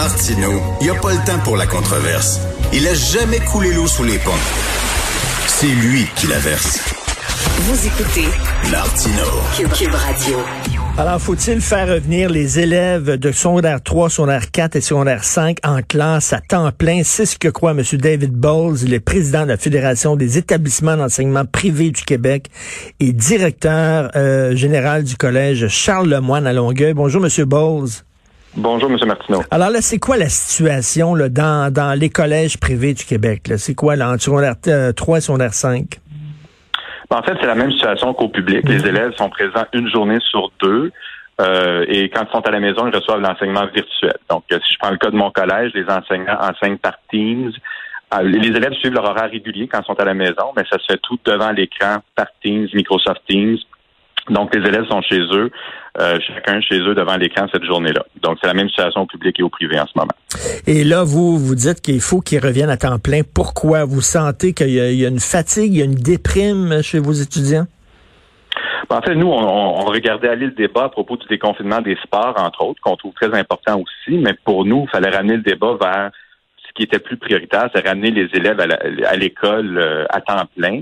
Martineau, il n'y a pas le temps pour la controverse. Il a jamais coulé l'eau sous les ponts. C'est lui qui la verse. Vous écoutez Martino. Cube Radio. Alors, faut-il faire revenir les élèves de secondaire 3, secondaire 4 et secondaire 5 en classe à temps plein? C'est ce que croit M. David Bowles, le président de la Fédération des établissements d'enseignement privé du Québec et directeur euh, général du collège Charles Lemoine à Longueuil. Bonjour, M. Bowles. Bonjour, M. Martineau. Alors là, c'est quoi la situation là, dans, dans les collèges privés du Québec? C'est quoi là, en secondaire euh, 3 et secondaire 5? Ben, En fait, c'est la même situation qu'au public. Les élèves sont présents une journée sur deux. euh, et quand ils sont à la maison, ils reçoivent l'enseignement virtuel. Donc, euh, si je prends le cas de mon collège, les enseignants enseignent par Teams. Euh, les élèves suivent leur horaire régulier quand ils sont à la maison, mais ça se fait tout devant l'écran par Teams, Microsoft Teams. Donc, les élèves sont chez eux, euh, chacun chez eux devant l'écran cette journée-là. Donc, c'est la même situation au public et au privé en ce moment. Et là, vous vous dites qu'il faut qu'ils reviennent à temps plein. Pourquoi? Vous sentez qu'il y, a- il y a une fatigue, il y a une déprime chez vos étudiants? Ben, En fait, nous, on, on regardait aller le débat à propos du déconfinement des sports, entre autres, qu'on trouve très important aussi, mais pour nous, il fallait ramener le débat vers ce qui était plus prioritaire, c'est ramener les élèves à l'école euh, à temps plein.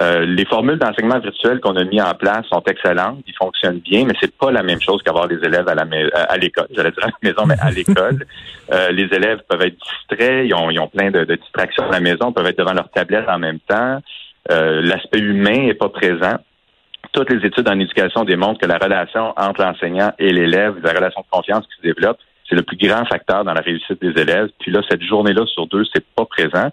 Euh, les formules d'enseignement virtuel qu'on a mis en place sont excellentes, ils fonctionnent bien, mais c'est pas la même chose qu'avoir les élèves à la mais- à l'école. J'allais dire à la maison, mais à l'école. Euh, les élèves peuvent être distraits, ils ont, ils ont plein de, de distractions à la maison, peuvent être devant leur tablette en même temps. Euh, L'aspect humain est pas présent toutes les études en éducation démontrent que la relation entre l'enseignant et l'élève, la relation de confiance qui se développe, c'est le plus grand facteur dans la réussite des élèves. Puis là, cette journée-là sur deux, c'est pas présent.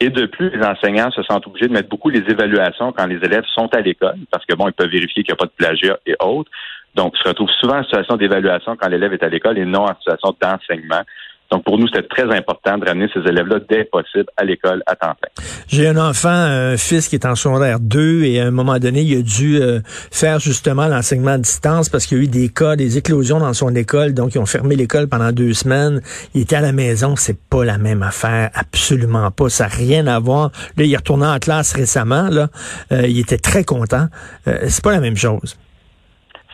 Et de plus, les enseignants se sentent obligés de mettre beaucoup les évaluations quand les élèves sont à l'école, parce que bon, ils peuvent vérifier qu'il n'y a pas de plagiat et autres. Donc, ils se retrouvent souvent en situation d'évaluation quand l'élève est à l'école et non en situation d'enseignement. Donc, pour nous, c'était très important de ramener ces élèves-là dès possible à l'école à temps plein. J'ai un enfant, un fils qui est en secondaire 2 et à un moment donné, il a dû euh, faire justement l'enseignement à distance parce qu'il y a eu des cas, des éclosions dans son école. Donc, ils ont fermé l'école pendant deux semaines. Il était à la maison. C'est pas la même affaire. Absolument pas. Ça n'a rien à voir. Là, il est retourné en classe récemment. Là, Euh, il était très content. Euh, c'est pas la même chose.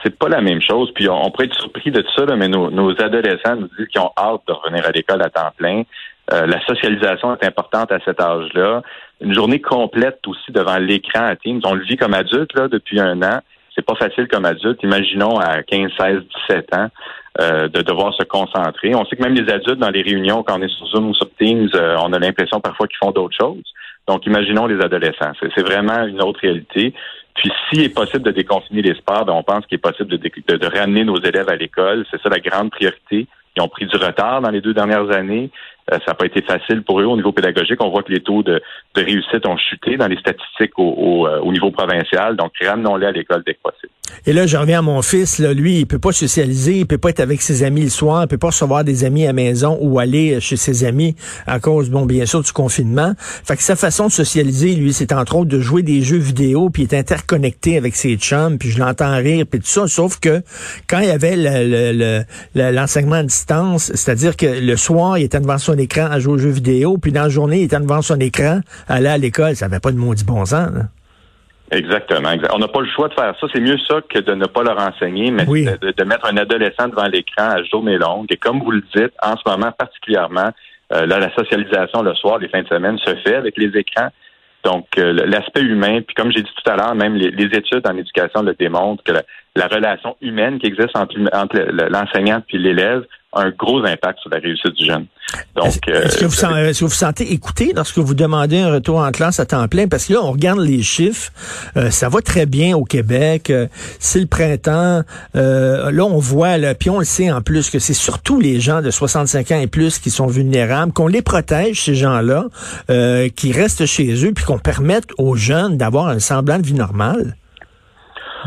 C'est pas la même chose. Puis on, on pourrait être surpris de ça, là, mais nos, nos adolescents nous disent qu'ils ont hâte de revenir à l'école à temps plein. Euh, la socialisation est importante à cet âge-là. Une journée complète aussi devant l'écran à Teams. On le vit comme adulte là, depuis un an. C'est pas facile comme adulte. Imaginons à 15, 16, 17 ans euh, de devoir se concentrer. On sait que même les adultes dans les réunions, quand on est sur Zoom ou sur Teams, euh, on a l'impression parfois qu'ils font d'autres choses. Donc, imaginons les adolescents. C'est vraiment une autre réalité. Puis, s'il est possible de déconfiner les sports, ben, on pense qu'il est possible de, de ramener nos élèves à l'école. C'est ça la grande priorité. Ils ont pris du retard dans les deux dernières années. Euh, ça n'a pas été facile pour eux au niveau pédagogique. On voit que les taux de, de réussite ont chuté dans les statistiques au, au, euh, au niveau provincial. Donc, ramenons-les à l'école dès que possible. Et là, je reviens à mon fils. Là, lui, il peut pas socialiser, il peut pas être avec ses amis le soir, il peut pas recevoir des amis à la maison ou aller chez ses amis à cause, bon, bien sûr, du confinement. Fait que sa façon de socialiser, lui, c'est entre autres de jouer des jeux vidéo, puis est interconnecté avec ses chums, puis je l'entends rire, puis tout ça. Sauf que quand il y avait le- le- le- le- l'enseignement à distance, c'est-à-dire que le soir, il était devant son écran à jouer aux jeux vidéo, puis dans la journée, il était devant son écran aller à l'école. Ça avait pas de maudit bon sens. là. Exactement. exact. On n'a pas le choix de faire ça. C'est mieux ça que de ne pas leur enseigner, mais Oui. de, de mettre un adolescent devant l'écran à journée longue. Et comme vous le dites, en ce moment particulièrement, euh, là, la socialisation le soir, les fins de semaine, se fait avec les écrans. Donc, euh, l'aspect humain, puis comme j'ai dit tout à l'heure, même les, les études en éducation le démontrent que la, la relation humaine qui existe entre, entre le- l'enseignant puis l'élève un gros impact sur la réussite du jeune. Donc, Est-ce euh, que, vous sen- est-ce que vous sentez écouté lorsque vous demandez un retour en classe à temps plein? Parce que là, on regarde les chiffres, euh, ça va très bien au Québec, euh, c'est le printemps. euh, là, on voit, là, puis on le sait en plus, que c'est surtout les gens de 65 ans et plus qui sont vulnérables, qu'on les protège, ces gens-là, euh, qui restent chez eux, puis qu'on permette aux jeunes d'avoir un semblant de vie normale.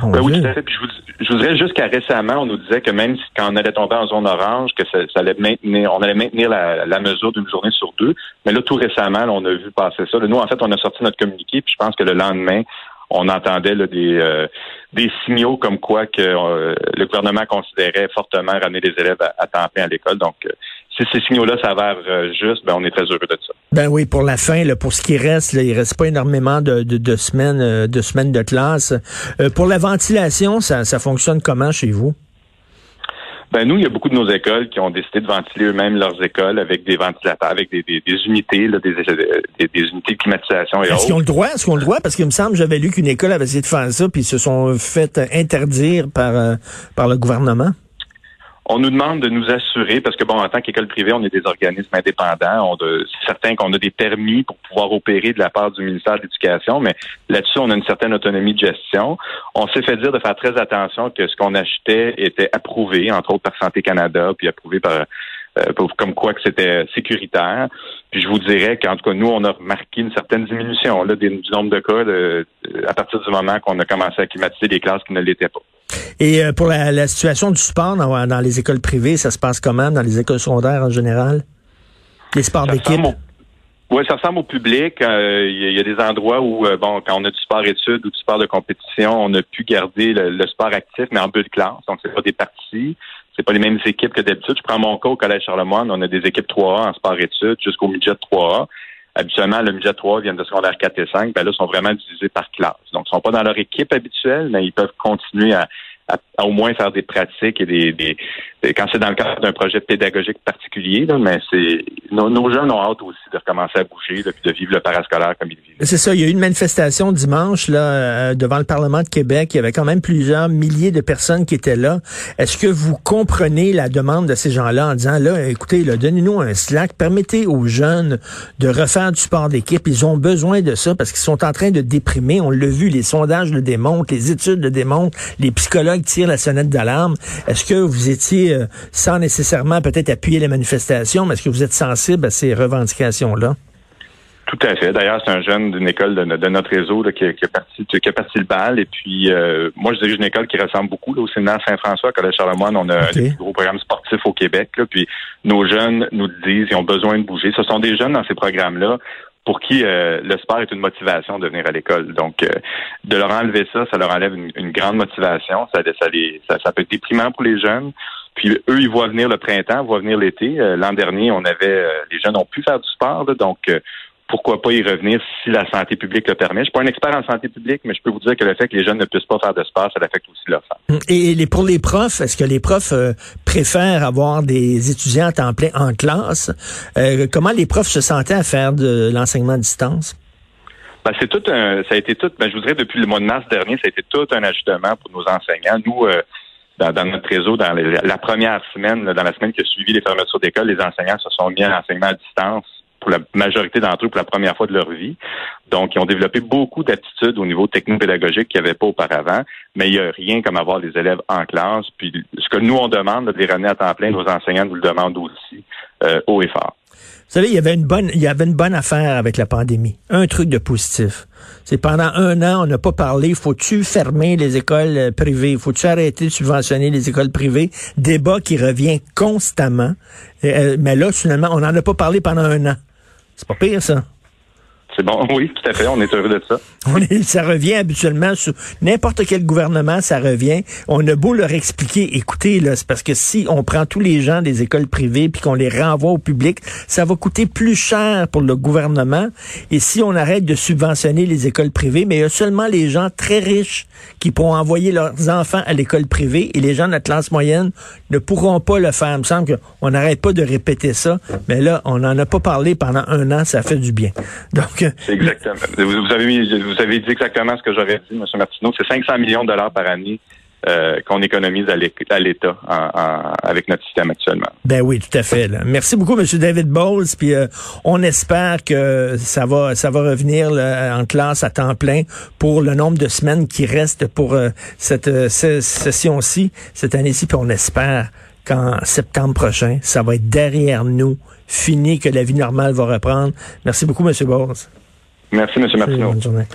Ben oui, tout à fait. Puis je, vous, je vous dirais jusqu'à récemment, on nous disait que même quand on allait tomber en zone orange, que ça, ça allait maintenir, on allait maintenir la, la mesure d'une journée sur deux. Mais là, tout récemment, là, on a vu passer ça. Là, nous, en fait, on a sorti notre communiqué, puis je pense que le lendemain, on entendait là, des, euh, des signaux comme quoi que euh, le gouvernement considérait fortement ramener les élèves à, temps plein à l'école. Donc, euh, si ces signaux-là s'avèrent juste, ben, on est très heureux de ça. Ben oui, pour la fin, là, pour ce qui reste, là, il reste pas énormément de, de, de semaines, de semaines de classe. pour la ventilation, ça, ça fonctionne comment chez vous? Ben nous, il y a beaucoup de nos écoles qui ont décidé de ventiler eux-mêmes leurs écoles avec des ventilateurs, avec des, des, unités, là, des, des, unités de climatisation et Est-ce qu'ils ont le droit? Est-ce qu'ils ont le droit? Parce qu'il me semble, j'avais lu qu'une école avait essayé de faire ça, puis ils se sont fait interdire par, euh, par le gouvernement. On nous demande de nous assurer, parce que bon, en tant qu'école privée, on est des organismes indépendants. On c'est certain qu'on a des permis pour pouvoir opérer de la part du ministère de l'Éducation, mais là-dessus, on a une certaine autonomie de gestion. On s'est fait dire de faire très attention que ce qu'on achetait était approuvé, entre autres par Santé Canada, puis approuvé par euh, comme quoi que c'était sécuritaire. Puis je vous dirais qu'en tout cas, nous, on a remarqué une certaine diminution là, du nombre de cas à partir du moment qu'on a commencé à climatiser des classes qui ne l'étaient pas. Et euh, pour la, situation du sport dans, les écoles privées, ça se passe comment dans les écoles secondaires en général? Les sports d'équipe? Oui, ça ressemble au public. Euh, il y, a des endroits où, euh, bon, quand on a du sport études ou du sport de compétition, on a pu garder le, sport actif, mais en but de classe. Donc, c'est pas des parties. C'est pas les mêmes équipes que d'habitude. Je prends mon cas au Collège Charlemagne. On a des équipes 3A en sport études jusqu'au midget 3A. Habituellement, le midget 3 vient de secondaire 4 et 5. Ben là, ils sont vraiment divisés par classe. Donc, ils sont pas dans leur équipe habituelle, mais ils peuvent continuer à, à, au moins faire des pratiques et des, des, quand c'est dans le cadre d'un projet pédagogique particulier, là, mais c'est nos, nos, jeunes ont hâte aussi de recommencer à bouger, de, de vivre le parascolaire comme ils vivent. C'est ça, il y a eu une manifestation dimanche là euh, devant le Parlement de Québec. Il y avait quand même plusieurs milliers de personnes qui étaient là. Est-ce que vous comprenez la demande de ces gens-là en disant là, écoutez, donnez-nous un slack, permettez aux jeunes de refaire du sport d'équipe. Ils ont besoin de ça parce qu'ils sont en train de déprimer. On l'a vu, les sondages le démontrent, les études le démontrent, les psychologues tire la sonnette d'alarme. Est-ce que vous étiez, euh, sans nécessairement peut-être appuyer les manifestations, mais est-ce que vous êtes sensible à ces revendications-là? Tout à fait. D'ailleurs, c'est un jeune d'une école de, notre réseau qui, a, parti, qui a parti le bal. Et puis, euh, moi, je dirige une école qui ressemble beaucoup là, au séminaire Saint-François, Collège Charlemagne. On a un des plus gros programmes sportifs au Québec. puis, nos jeunes nous le disent, ils ont besoin de bouger. Ce sont des jeunes dans ces programmes-là pour qui euh, le sport est une motivation de venir à l'école. Donc, euh, de leur enlever ça, ça leur enlève une, grande motivation. Ça, ça, ça, ça, peut être déprimant pour les jeunes. Puis eux, ils voient venir le printemps, voient venir l'été. Euh, l'an dernier, on avait les jeunes ont pu faire du sport, donc pourquoi pas y revenir si la santé publique le permet. Je suis pas un expert en santé publique, mais je peux vous dire que le fait que les jeunes ne puissent pas faire de sport, ça affecte aussi leur santé. Et les, pour les profs, est-ce que les profs euh, préfèrent avoir des étudiants en plein en classe? Euh, comment les profs se sentaient à faire de l'enseignement à distance? Ben, c'est tout un, ça a été tout, ben, je vous dirais depuis le mois de mars dernier, ça a été tout un ajustement pour nos enseignants. Nous, euh, dans, notre réseau, dans la première semaine, dans la semaine qui a suivi les fermetures d'école, les enseignants se sont mis à l'enseignement à distance pour la majorité d'entre eux pour la première fois de leur vie. Donc, ils ont développé beaucoup d'aptitudes au niveau techno-pédagogique qu'il n'y avait pas auparavant, mais il n'y a rien comme avoir les élèves en classe. Puis, ce que nous, on demande de les ramener à temps plein, nos enseignants nous le demandent aussi euh, haut et fort. Vous savez, il y avait une bonne, il y avait une bonne affaire avec la pandémie. Un truc de positif. C'est pendant un an, on n'a pas parlé. Faut-tu fermer les écoles euh, privées? Faut-tu arrêter de subventionner les écoles privées? Débat qui revient constamment. Euh, mais là, finalement, on n'en a pas parlé pendant un an. C'est pas pire, ça. C'est bon, oui, tout à fait. On est heureux de ça. ça revient habituellement sur n'importe quel gouvernement, ça revient. On a beau leur expliquer, écoutez, là, c'est parce que si on prend tous les gens des écoles privées puis qu'on les renvoie au public, ça va coûter plus cher pour le gouvernement. Et si on arrête de subventionner les écoles privées, mais il y a seulement les gens très riches qui pourront envoyer leurs enfants à l'école privée et les gens de la classe moyenne ne pourront pas le faire. Il me semble qu'on n'arrête pas de répéter ça, mais là, on n'en a pas parlé pendant un an, ça fait du bien. Donc, Exactement. Vous, avez vous avez dit exactement ce que j'aurais dit, M. Martineau. C'est 500 millions de dollars par année euh, qu'on économise à l'État avec notre système actuellement. Ben oui, tout à fait. Merci beaucoup, M. David Bowles. Puis euh, on espère que ça va, ça va revenir en classe à temps plein pour le nombre de semaines qui restent pour euh, cette session-ci, cette année-ci. Puis on espère qu'en septembre prochain, ça va être derrière nous, fini, que la vie normale va reprendre. Merci beaucoup, M. Bowles. Merci, M. Martineau. Bonne journée.